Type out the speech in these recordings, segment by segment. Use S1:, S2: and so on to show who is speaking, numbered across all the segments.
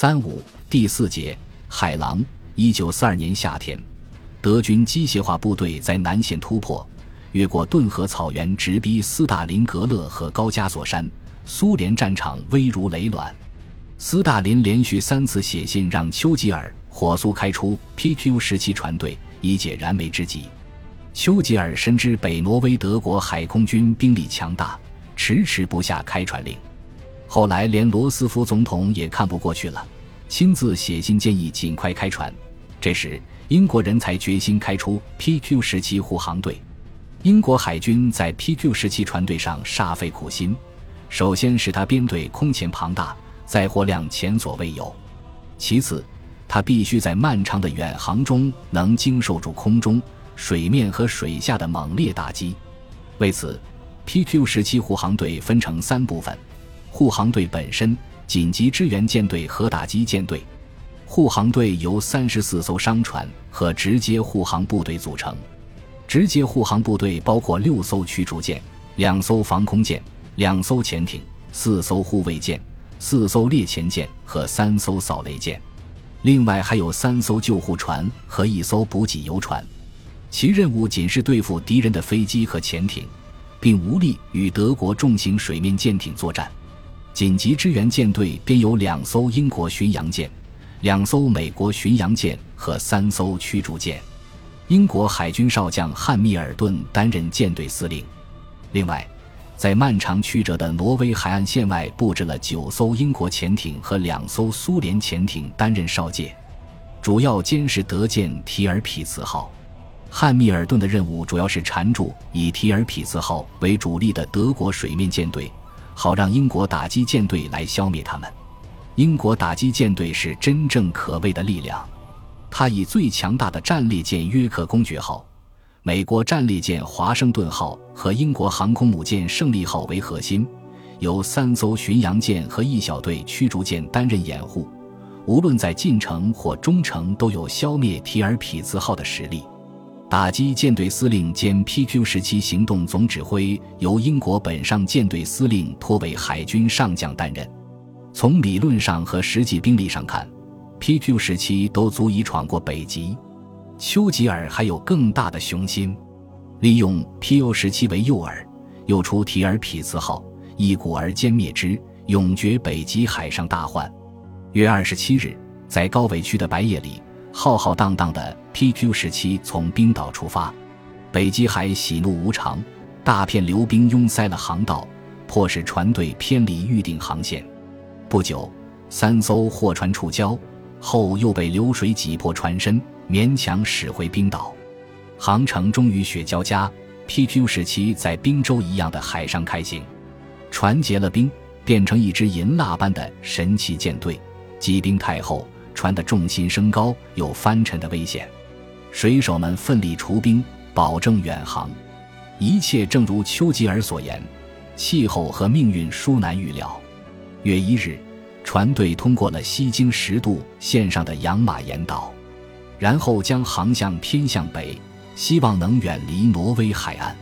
S1: 三五第四节海狼。一九四二年夏天，德军机械化部队在南线突破，越过顿河草原，直逼斯大林格勒和高加索山。苏联战场危如累卵。斯大林连续三次写信让丘吉尔火速开出 PQ 十七船队，以解燃眉之急。丘吉尔深知北挪威德国海空军兵力强大，迟迟不下开船令。后来连罗斯福总统也看不过去了，亲自写信建议尽快开船。这时，英国人才决心开出 PQ 十七护航队。英国海军在 PQ 十七船队上煞费苦心，首先使他编队空前庞大，载货量前所未有；其次，他必须在漫长的远航中能经受住空中、水面和水下的猛烈打击。为此，PQ 十七护航队分成三部分。护航队本身、紧急支援舰队和打击舰队。护航队由三十四艘商船和直接护航部队组成。直接护航部队包括六艘驱逐舰、两艘防空舰、两艘潜艇、四艘护卫舰、四艘猎潜舰和三艘扫雷舰。另外还有三艘救护船和一艘补给油船。其任务仅是对付敌人的飞机和潜艇，并无力与德国重型水面舰艇作战。紧急支援舰队编有两艘英国巡洋舰、两艘美国巡洋舰和三艘驱逐舰。英国海军少将汉密尔顿担任舰队司令。另外，在漫长曲折的挪威海岸线外布置了九艘英国潜艇和两艘苏联潜艇担任哨戒，主要监视德舰提尔匹茨号。汉密尔顿的任务主要是缠住以提尔匹茨号为主力的德国水面舰队。好让英国打击舰队来消灭他们。英国打击舰队是真正可畏的力量，它以最强大的战列舰约克公爵号、美国战列舰华盛顿号和英国航空母舰胜利号为核心，由三艘巡洋舰和一小队驱逐舰担任掩护，无论在近程或中程都有消灭提尔匹兹号的实力。打击舰队司令兼 PQ 十七行动总指挥由英国本上舰队司令托为海军上将担任。从理论上和实际兵力上看，PQ 十七都足以闯过北极。丘吉尔还有更大的雄心，利用 PQ 十七为诱饵，诱出提尔匹兹号，一鼓而歼灭之，永绝北极海上大患。月二十七日，在高纬区的白夜里。浩浩荡荡的 PQ 十七从冰岛出发，北极海喜怒无常，大片流冰拥塞了航道，迫使船队偏离预定航线。不久，三艘货船触礁后，又被流水挤破船身，勉强驶回冰岛。航程终于雪交加，PQ 十七在冰洲一样的海上开行，船结了冰，变成一支银蜡般的神奇舰队。积冰太厚。船的重心升高，有翻沉的危险。水手们奋力除冰，保证远航。一切正如丘吉尔所言，气候和命运殊难预料。月一日，船队通过了西经十度线上的养马岩岛，然后将航向偏向北，希望能远离挪威海岸。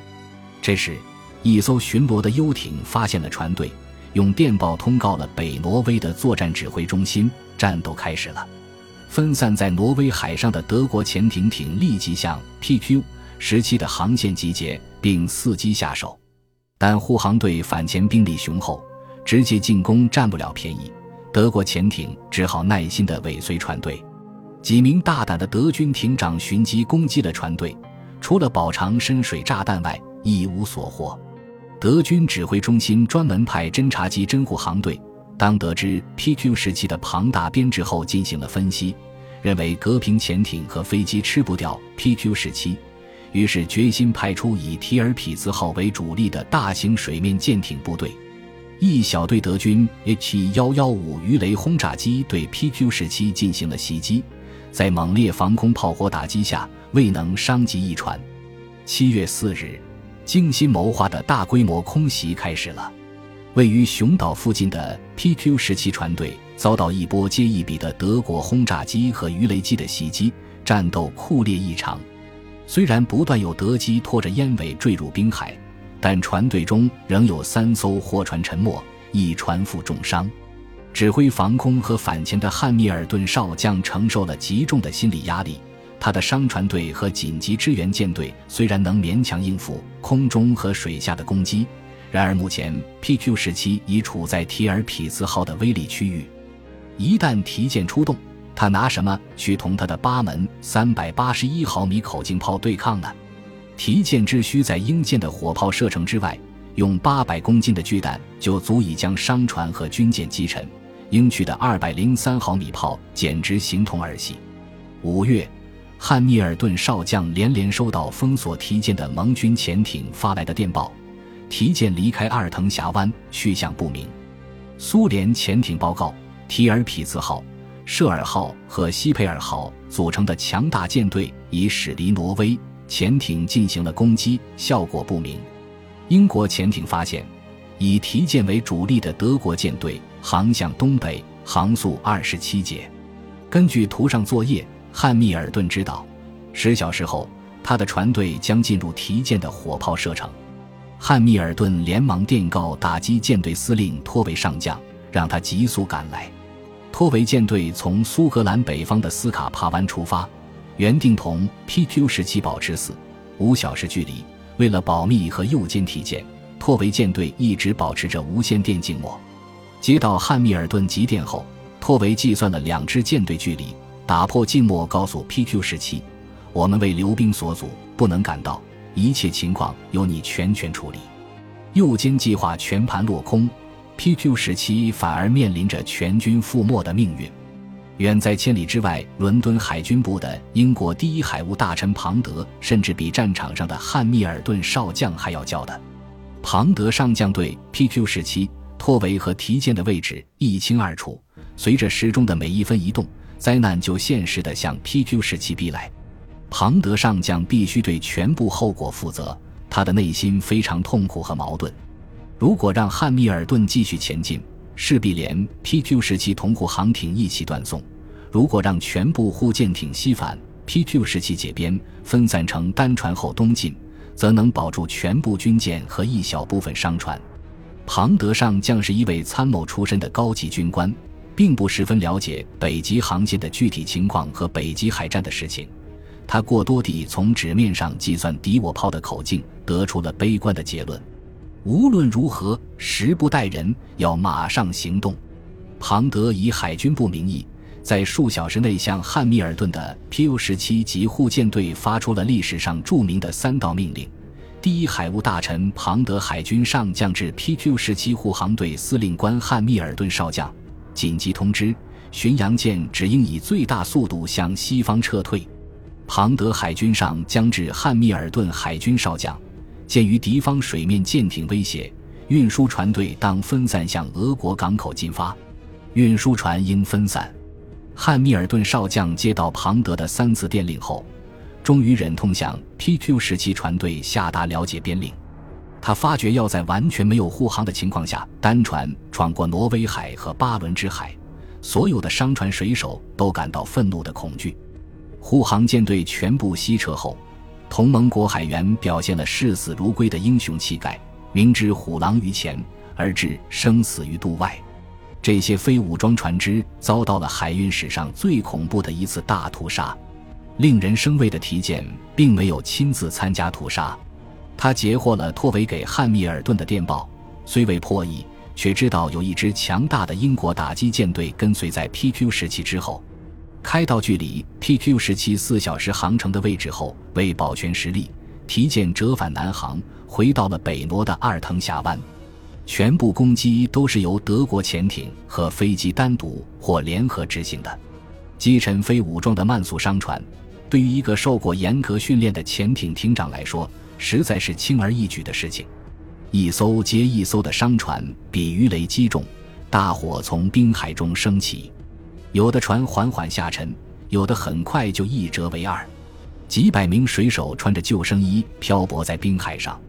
S1: 这时，一艘巡逻的游艇发现了船队，用电报通告了北挪威的作战指挥中心。战斗开始了，分散在挪威海上的德国潜艇艇立即向 PQ 十七的航线集结，并伺机下手。但护航队反潜兵力雄厚，直接进攻占不了便宜。德国潜艇只好耐心地尾随船队。几名大胆的德军艇长寻机攻击了船队，除了饱尝深水炸弹外，一无所获。德军指挥中心专门派侦察机侦护航队。当得知 PQ 时期的庞大编制后，进行了分析，认为隔屏潜艇和飞机吃不掉 PQ 时期，于是决心派出以提尔匹兹号为主力的大型水面舰艇部队。一小队德军 H 幺幺五鱼雷轰炸机对 PQ 时期进行了袭击，在猛烈防空炮火打击下，未能伤及一船。七月四日，精心谋划的大规模空袭开始了。位于熊岛附近的 PQ 十七船队遭到一波接一笔的德国轰炸机和鱼雷机的袭击，战斗酷烈异常。虽然不断有德机拖着烟尾坠入冰海，但船队中仍有三艘货船沉没，一船负重伤。指挥防空和反潜的汉密尔顿少将承受了极重的心理压力。他的商船队和紧急支援舰队虽然能勉强应付空中和水下的攻击，然而目前 PQ 时期已处在提尔匹兹号的威力区域。一旦提舰出动，他拿什么去同他的八门三百八十一毫米口径炮对抗呢？提舰只需在英舰的火炮射程之外，用八百公斤的巨弹就足以将商船和军舰击沉。英区的二百零三毫米炮简直形同儿戏。五月，汉密尔顿少将连连收到封锁提舰的盟军潜艇发来的电报，提舰离开阿尔滕峡湾，去向不明。苏联潜艇报告，提尔匹兹号、舍尔号和西佩尔号组成的强大舰队已驶离挪威，潜艇进行了攻击，效果不明。英国潜艇发现，以提舰为主力的德国舰队。航向东北，航速二十七节。根据图上作业，汉密尔顿知道，十小时后他的船队将进入提舰的火炮射程。汉密尔顿连忙电告打击舰队司令托维上将，让他急速赶来。托维舰队从苏格兰北方的斯卡帕湾出发，原定同 PQ 十七保持四五小时距离。为了保密和右肩提舰，托维舰队一直保持着无线电静默。接到汉密尔顿急电后，托维计算了两支舰队距离，打破静默，告诉 PQ 十七：“我们为留兵所阻，不能赶到，一切情况由你全权处理。”右肩计划全盘落空，PQ 十七反而面临着全军覆没的命运。远在千里之外，伦敦海军部的英国第一海务大臣庞德，甚至比战场上的汉密尔顿少将还要叫的。庞德上将对 PQ 十七。托维和提舰的位置一清二楚，随着时钟的每一分移动，灾难就现实的向 PQ 时期逼来。庞德上将必须对全部后果负责，他的内心非常痛苦和矛盾。如果让汉密尔顿继续前进，势必连 PQ 时期同护航艇一起断送；如果让全部护舰艇西返，PQ 时期解编分散成单船后东进，则能保住全部军舰和一小部分商船。庞德上将是一位参谋出身的高级军官，并不十分了解北极航线的具体情况和北极海战的事情。他过多地从纸面上计算敌我炮的口径，得出了悲观的结论。无论如何，时不待人，要马上行动。庞德以海军部名义，在数小时内向汉密尔顿的 Pu 十七级护舰队发出了历史上著名的三道命令。第一海务大臣庞德海军上将至 PQ 十七护航队司令官汉密尔顿少将，紧急通知：巡洋舰只应以最大速度向西方撤退。庞德海军上将至汉密尔顿海军少将，鉴于敌方水面舰艇威胁，运输船队当分散向俄国港口进发，运输船应分散。汉密尔顿少将接到庞德的三次电令后。终于忍痛向 PQ 时期船队下达了解编令。他发觉要在完全没有护航的情况下单船闯过挪威海和巴伦支海，所有的商船水手都感到愤怒的恐惧。护航舰队全部西撤后，同盟国海员表现了视死如归的英雄气概，明知虎狼于前而置生死于度外。这些非武装船只遭到了海运史上最恐怖的一次大屠杀。令人生畏的提剑并没有亲自参加屠杀，他截获了托维给汉密尔顿的电报，虽未破译，却知道有一支强大的英国打击舰队跟随在 PQ 时期之后，开到距离 PQ 时期四小时航程的位置后，为保全实力，提剑折返南航，回到了北挪的阿尔滕峡湾。全部攻击都是由德国潜艇和飞机单独或联合执行的，击沉非武装的慢速商船。对于一个受过严格训练的潜艇艇长来说，实在是轻而易举的事情。一艘接一艘的商船 bị 鱼雷击中，大火从冰海中升起，有的船缓缓下沉，有的很快就一折为二。几百名水手穿着救生衣漂泊在冰海上，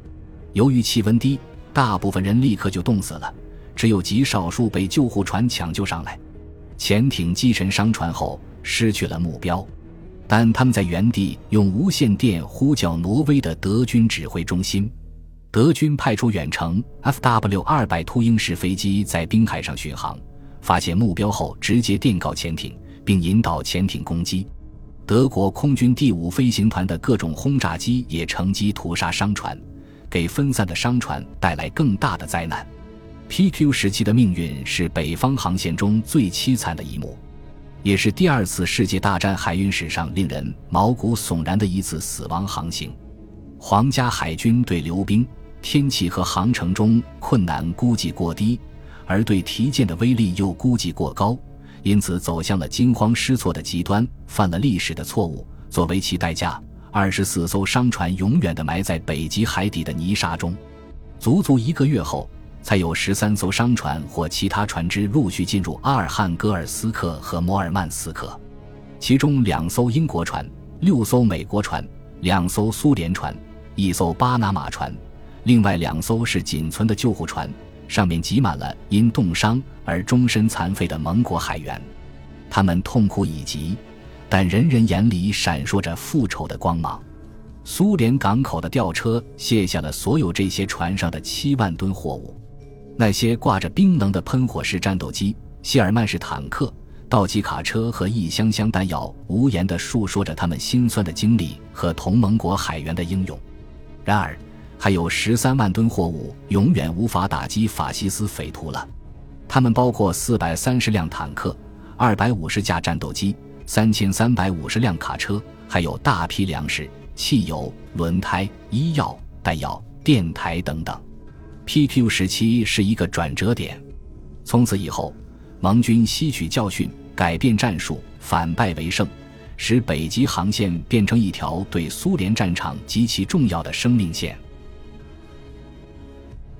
S1: 由于气温低，大部分人立刻就冻死了，只有极少数被救护船抢救上来。潜艇击沉商船后，失去了目标。但他们在原地用无线电呼叫挪威的德军指挥中心，德军派出远程 Fw 二百秃鹰式飞机在冰海上巡航，发现目标后直接电告潜艇，并引导潜艇攻击。德国空军第五飞行团的各种轰炸机也乘机屠杀商船，给分散的商船带来更大的灾难。PQ 时期的命运是北方航线中最凄惨的一幕，也是第二次世界大战海运史上令人毛骨悚然的一次死亡航行。皇家海军对流冰、天气和航程中困难估计过低，而对提剑的威力又估计过高。因此走向了惊慌失措的极端，犯了历史的错误。作为其代价，二十四艘商船永远地埋在北极海底的泥沙中。足足一个月后，才有十三艘商船或其他船只陆续进入阿尔汉戈尔斯克和摩尔曼斯克，其中两艘英国船、六艘美国船、两艘苏联船、一艘巴拿马船，另外两艘是仅存的救护船。上面挤满了因冻伤而终身残废的盟国海员，他们痛苦已极，但人人眼里闪烁着复仇的光芒。苏联港口的吊车卸下了所有这些船上的七万吨货物，那些挂着冰冷的喷火式战斗机、谢尔曼式坦克、道奇卡车和一箱箱弹药，无言地述说着他们心酸的经历和同盟国海员的英勇。然而。还有十三万吨货物永远无法打击法西斯匪徒了，他们包括四百三十辆坦克、二百五十架战斗机、三千三百五十辆卡车，还有大批粮食、汽油、轮胎、医药、弹药、电台等等。PQ 时期是一个转折点，从此以后，盟军吸取教训，改变战术，反败为胜，使北极航线变成一条对苏联战场极其重要的生命线。